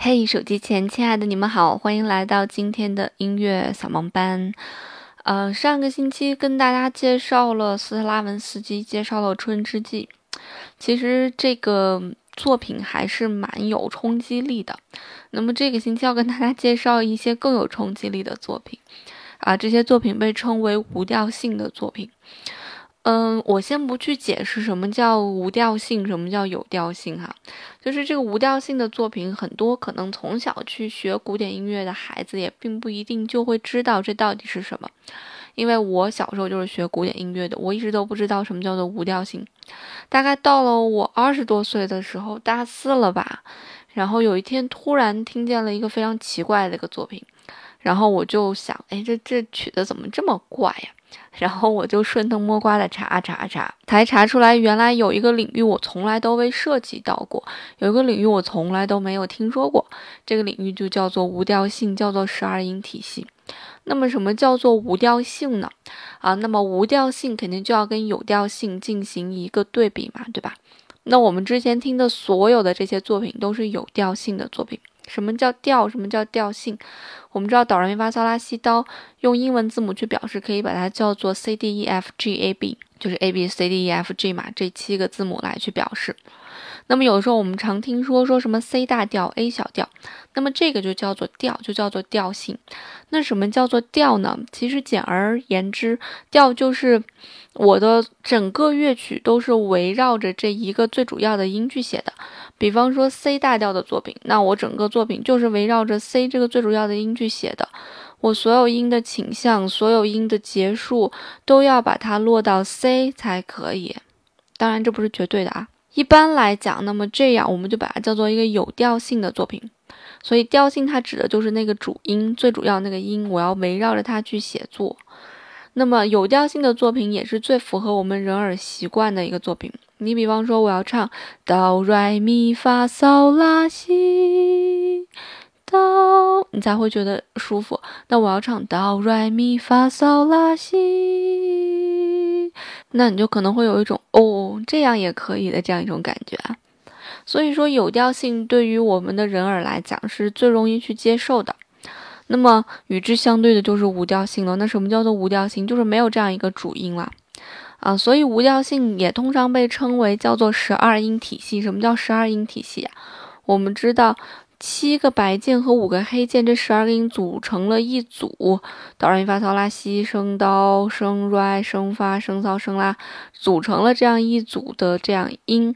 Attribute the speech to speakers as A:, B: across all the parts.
A: 嘿，手机前亲爱的你们好，欢迎来到今天的音乐扫盲班。呃，上个星期跟大家介绍了斯特拉文斯基，介绍了《春之祭》。其实这个作品还是蛮有冲击力的。那么这个星期要跟大家介绍一些更有冲击力的作品。啊，这些作品被称为无调性的作品。嗯，我先不去解释什么叫无调性，什么叫有调性哈。就是这个无调性的作品，很多可能从小去学古典音乐的孩子也并不一定就会知道这到底是什么。因为我小时候就是学古典音乐的，我一直都不知道什么叫做无调性。大概到了我二十多岁的时候，大四了吧，然后有一天突然听见了一个非常奇怪的一个作品，然后我就想，哎，这这曲子怎么这么怪呀？然后我就顺藤摸瓜的查查查，才查出来原来有一个领域我从来都未涉及到过，有一个领域我从来都没有听说过。这个领域就叫做无调性，叫做十二音体系。那么什么叫做无调性呢？啊，那么无调性肯定就要跟有调性进行一个对比嘛，对吧？那我们之前听的所有的这些作品都是有调性的作品。什么叫调？什么叫调性？我们知道哆来咪发嗦拉西哆，用英文字母去表示，可以把它叫做 C D E F G A B，就是 A B C D E F G 嘛，这七个字母来去表示。那么有时候我们常听说说什么 C 大调 A 小调，那么这个就叫做调，就叫做调性。那什么叫做调呢？其实简而言之，调就是我的整个乐曲都是围绕着这一个最主要的音去写的。比方说 C 大调的作品，那我整个作品就是围绕着 C 这个最主要的音去写的。我所有音的倾向，所有音的结束，都要把它落到 C 才可以。当然，这不是绝对的啊。一般来讲，那么这样我们就把它叫做一个有调性的作品。所以调性它指的就是那个主音最主要那个音，我要围绕着它去写作。那么有调性的作品也是最符合我们人耳习惯的一个作品。你比方说，我要唱哆来咪发嗦拉西哆，你才会觉得舒服。那我要唱哆来咪发嗦拉西，那你就可能会有一种哦，这样也可以的这样一种感觉啊。所以说，有调性对于我们的人耳来讲是最容易去接受的。那么与之相对的就是无调性了。那什么叫做无调性？就是没有这样一个主音了。啊所以无调性也通常被称为叫做十二音体系。什么叫十二音体系啊？我们知道七个白键和五个黑键这十二个音组成了一组，哆来咪发嗦拉西升哆升来升发升嗦升拉，组成了这样一组的这样音。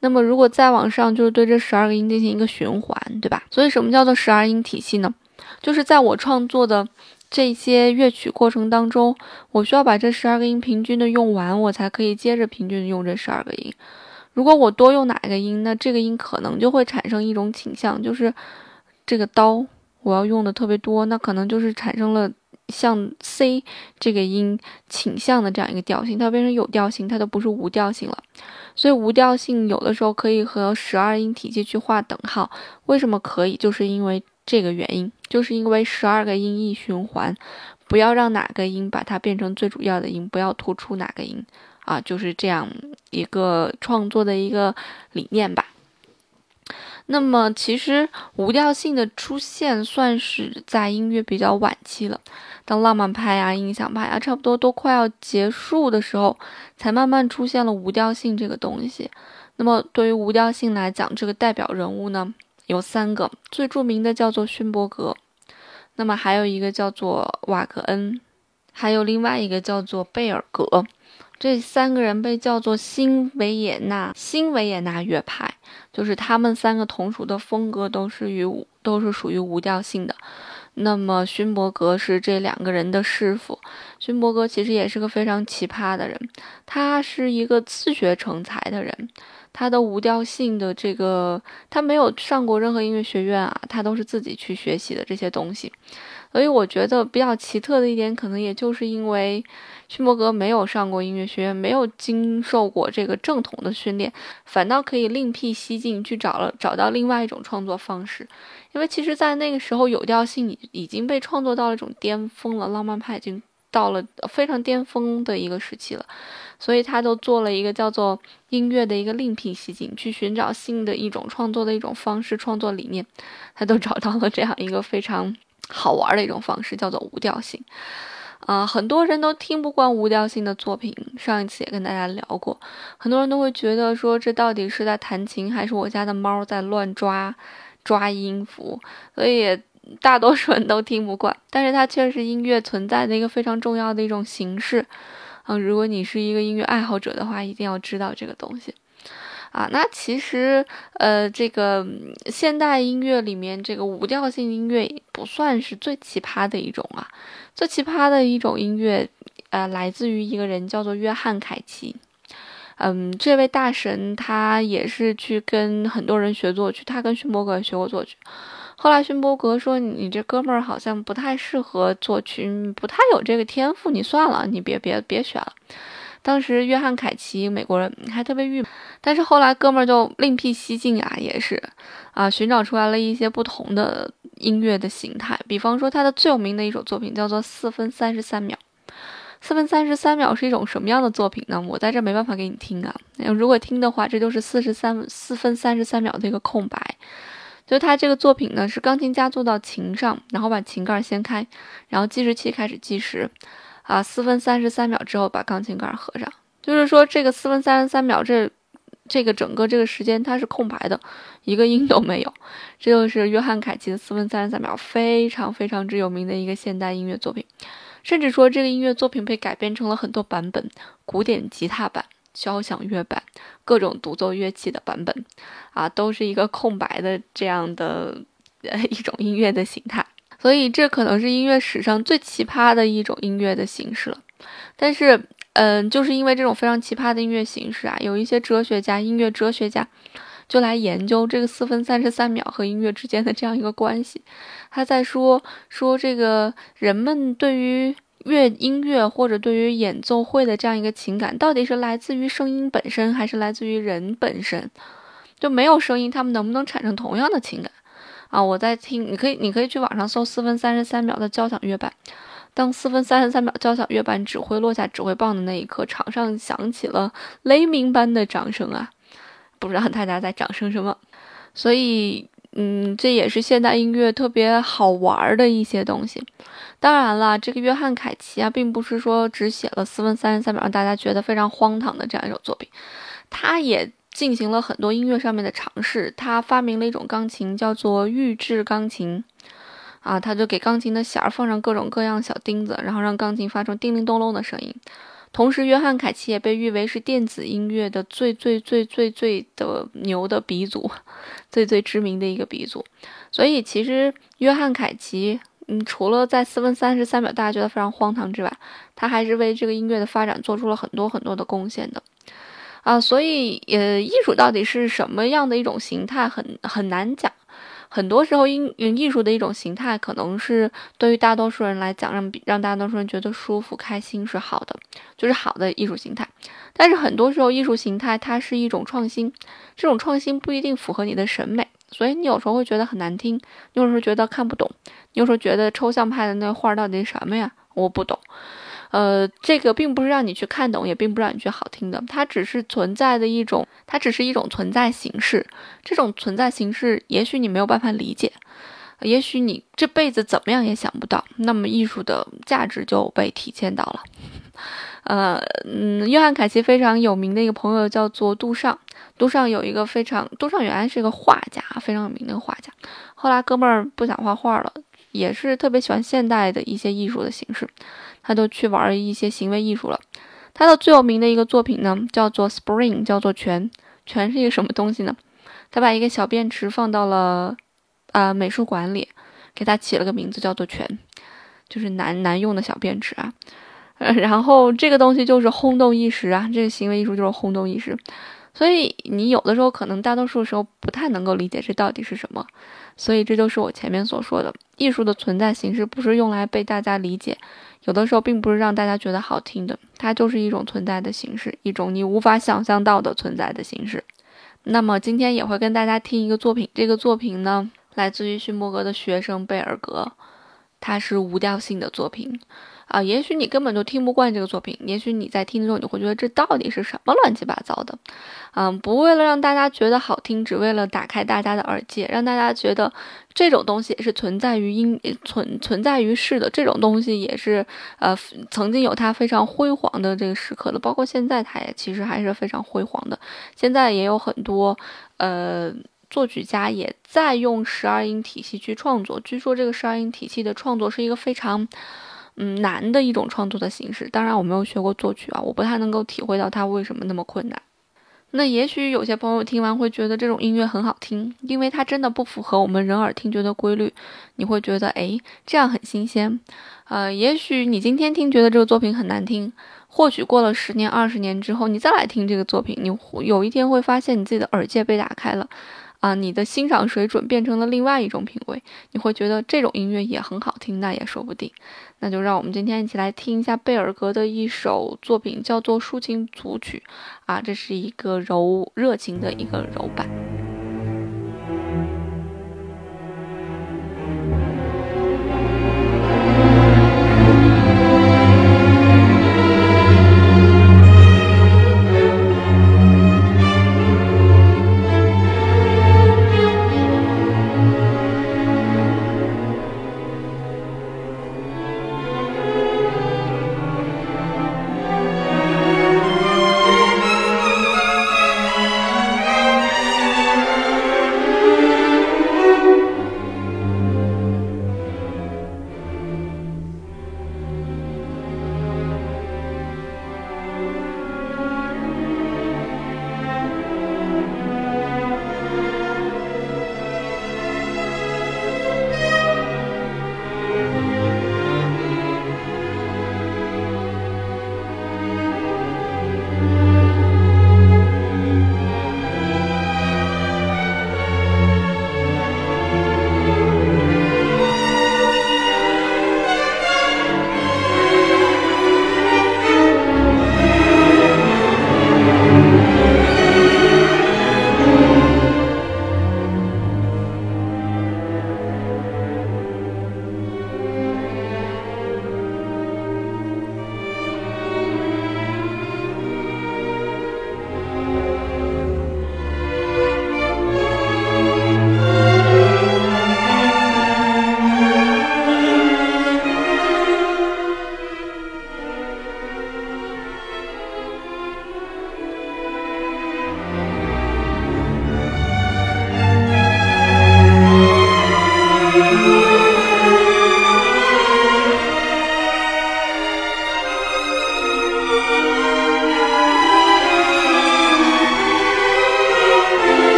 A: 那么如果再往上，就是对这十二个音进行一个循环，对吧？所以什么叫做十二音体系呢？就是在我创作的。这些乐曲过程当中，我需要把这十二个音平均的用完，我才可以接着平均的用这十二个音。如果我多用哪一个音，那这个音可能就会产生一种倾向，就是这个刀我要用的特别多，那可能就是产生了像 C 这个音倾向的这样一个调性，它变成有调性，它都不是无调性了。所以无调性有的时候可以和十二音体系去划等号。为什么可以？就是因为。这个原因就是因为十二个音一循环，不要让哪个音把它变成最主要的音，不要突出哪个音啊，就是这样一个创作的一个理念吧。那么其实无调性的出现算是在音乐比较晚期了，当浪漫派啊、印象派啊差不多都快要结束的时候，才慢慢出现了无调性这个东西。那么对于无调性来讲，这个代表人物呢？有三个，最著名的叫做勋伯格，那么还有一个叫做瓦格恩，还有另外一个叫做贝尔格，这三个人被叫做新维也纳新维也纳乐派，就是他们三个同属的风格都是与都是属于无调性的。那么勋伯格是这两个人的师傅，勋伯格其实也是个非常奇葩的人，他是一个自学成才的人。他的无调性的这个，他没有上过任何音乐学院啊，他都是自己去学习的这些东西。所以我觉得比较奇特的一点，可能也就是因为勋伯格没有上过音乐学院，没有经受过这个正统的训练，反倒可以另辟蹊径去找了找到另外一种创作方式。因为其实，在那个时候，有调性已已经被创作到了一种巅峰了，浪漫派已经到了非常巅峰的一个时期了，所以他都做了一个叫做音乐的一个另辟蹊径，去寻找新的一种创作的一种方式、创作理念，他都找到了这样一个非常好玩的一种方式，叫做无调性。啊，很多人都听不惯无调性的作品。上一次也跟大家聊过，很多人都会觉得说，这到底是在弹琴，还是我家的猫在乱抓抓音符？所以大多数人都听不惯。但是它却是音乐存在的一个非常重要的一种形式。嗯，如果你是一个音乐爱好者的话，一定要知道这个东西。啊，那其实，呃，这个现代音乐里面，这个无调性音乐不算是最奇葩的一种啊。最奇葩的一种音乐，呃，来自于一个人叫做约翰凯奇。嗯，这位大神他也是去跟很多人学作曲，他跟勋伯格学过作曲。后来勋伯格说：“你这哥们儿好像不太适合作曲，不太有这个天赋，你算了，你别别别选了。”当时约翰凯奇美国人还特别郁闷，但是后来哥们儿就另辟蹊径啊，也是啊，寻找出来了一些不同的音乐的形态。比方说他的最有名的一首作品叫做四分三十三秒。四分三十三秒是一种什么样的作品呢？我在这没办法给你听啊。如果听的话，这就是四十三四分三十三秒的一个空白。就他这个作品呢，是钢琴家坐到琴上，然后把琴盖掀开，然后计时器开始计时。啊，四分三十三秒之后把钢琴盖合上，就是说这个四分三十三秒，这这个整个这个时间它是空白的，一个音都没有。这就是约翰凯奇的四分三十三秒，非常非常之有名的一个现代音乐作品。甚至说这个音乐作品被改编成了很多版本，古典吉他版、交响乐版、各种独奏乐器的版本，啊，都是一个空白的这样的呃一种音乐的形态。所以这可能是音乐史上最奇葩的一种音乐的形式了，但是，嗯，就是因为这种非常奇葩的音乐形式啊，有一些哲学家、音乐哲学家就来研究这个四分三十三秒和音乐之间的这样一个关系。他在说说这个人们对于乐音乐或者对于演奏会的这样一个情感，到底是来自于声音本身，还是来自于人本身？就没有声音，他们能不能产生同样的情感？啊，我在听，你可以，你可以去网上搜四分三十三秒的交响乐版。当四分三十三秒交响乐版指挥落下指挥棒的那一刻，场上响起了雷鸣般的掌声啊！不知道大家在掌声什么？所以，嗯，这也是现代音乐特别好玩的一些东西。当然了，这个约翰凯奇啊，并不是说只写了四分三十三秒让大家觉得非常荒唐的这样一首作品，他也。进行了很多音乐上面的尝试，他发明了一种钢琴，叫做预制钢琴，啊，他就给钢琴的弦儿放上各种各样小钉子，然后让钢琴发出叮铃咚隆的声音。同时，约翰凯奇也被誉为是电子音乐的最最最最最的牛的鼻祖，最最知名的一个鼻祖。所以，其实约翰凯奇，嗯，除了在四分三十三秒大家觉得非常荒唐之外，他还是为这个音乐的发展做出了很多很多的贡献的。啊，所以，呃，艺术到底是什么样的一种形态，很很难讲。很多时候，音艺术的一种形态，可能是对于大多数人来讲，让让大多数人觉得舒服、开心是好的，就是好的艺术形态。但是很多时候，艺术形态它是一种创新，这种创新不一定符合你的审美，所以你有时候会觉得很难听，你有时候觉得看不懂，你有时候觉得抽象派的那画到底什么呀？我不懂。呃，这个并不是让你去看懂，也并不让你去好听的，它只是存在的一种，它只是一种存在形式。这种存在形式，也许你没有办法理解，也许你这辈子怎么样也想不到，那么艺术的价值就被体现到了。呃，嗯，约翰凯奇非常有名的一个朋友叫做杜尚，杜尚有一个非常，杜尚原来是一个画家，非常有名的画家，后来哥们儿不想画画了，也是特别喜欢现代的一些艺术的形式。他都去玩一些行为艺术了。他的最有名的一个作品呢，叫做 Spring，叫做泉。泉是一个什么东西呢？他把一个小便池放到了啊美术馆里，给他起了个名字叫做泉，就是男男用的小便池啊。然后这个东西就是轰动一时啊，这个行为艺术就是轰动一时。所以你有的时候可能大多数时候不太能够理解这到底是什么。所以这就是我前面所说的，艺术的存在形式不是用来被大家理解。有的时候并不是让大家觉得好听的，它就是一种存在的形式，一种你无法想象到的存在的形式。那么今天也会跟大家听一个作品，这个作品呢来自于勋伯格的学生贝尔格，它是无调性的作品。啊，也许你根本就听不惯这个作品，也许你在听的时候，你会觉得这到底是什么乱七八糟的，嗯，不为了让大家觉得好听，只为了打开大家的耳界，让大家觉得这种东西也是存在于音存存在于世的，这种东西也是呃曾经有它非常辉煌的这个时刻的，包括现在它也其实还是非常辉煌的，现在也有很多呃作曲家也在用十二音体系去创作，据说这个十二音体系的创作是一个非常。嗯，难的一种创作的形式。当然，我没有学过作曲啊，我不太能够体会到它为什么那么困难。那也许有些朋友听完会觉得这种音乐很好听，因为它真的不符合我们人耳听觉的规律。你会觉得，哎，这样很新鲜。呃，也许你今天听觉得这个作品很难听，或许过了十年、二十年之后，你再来听这个作品，你有一天会发现你自己的耳界被打开了。啊，你的欣赏水准变成了另外一种品味，你会觉得这种音乐也很好听，那也说不定。那就让我们今天一起来听一下贝尔格的一首作品，叫做《抒情组曲》。啊，这是一个柔热情的一个柔版。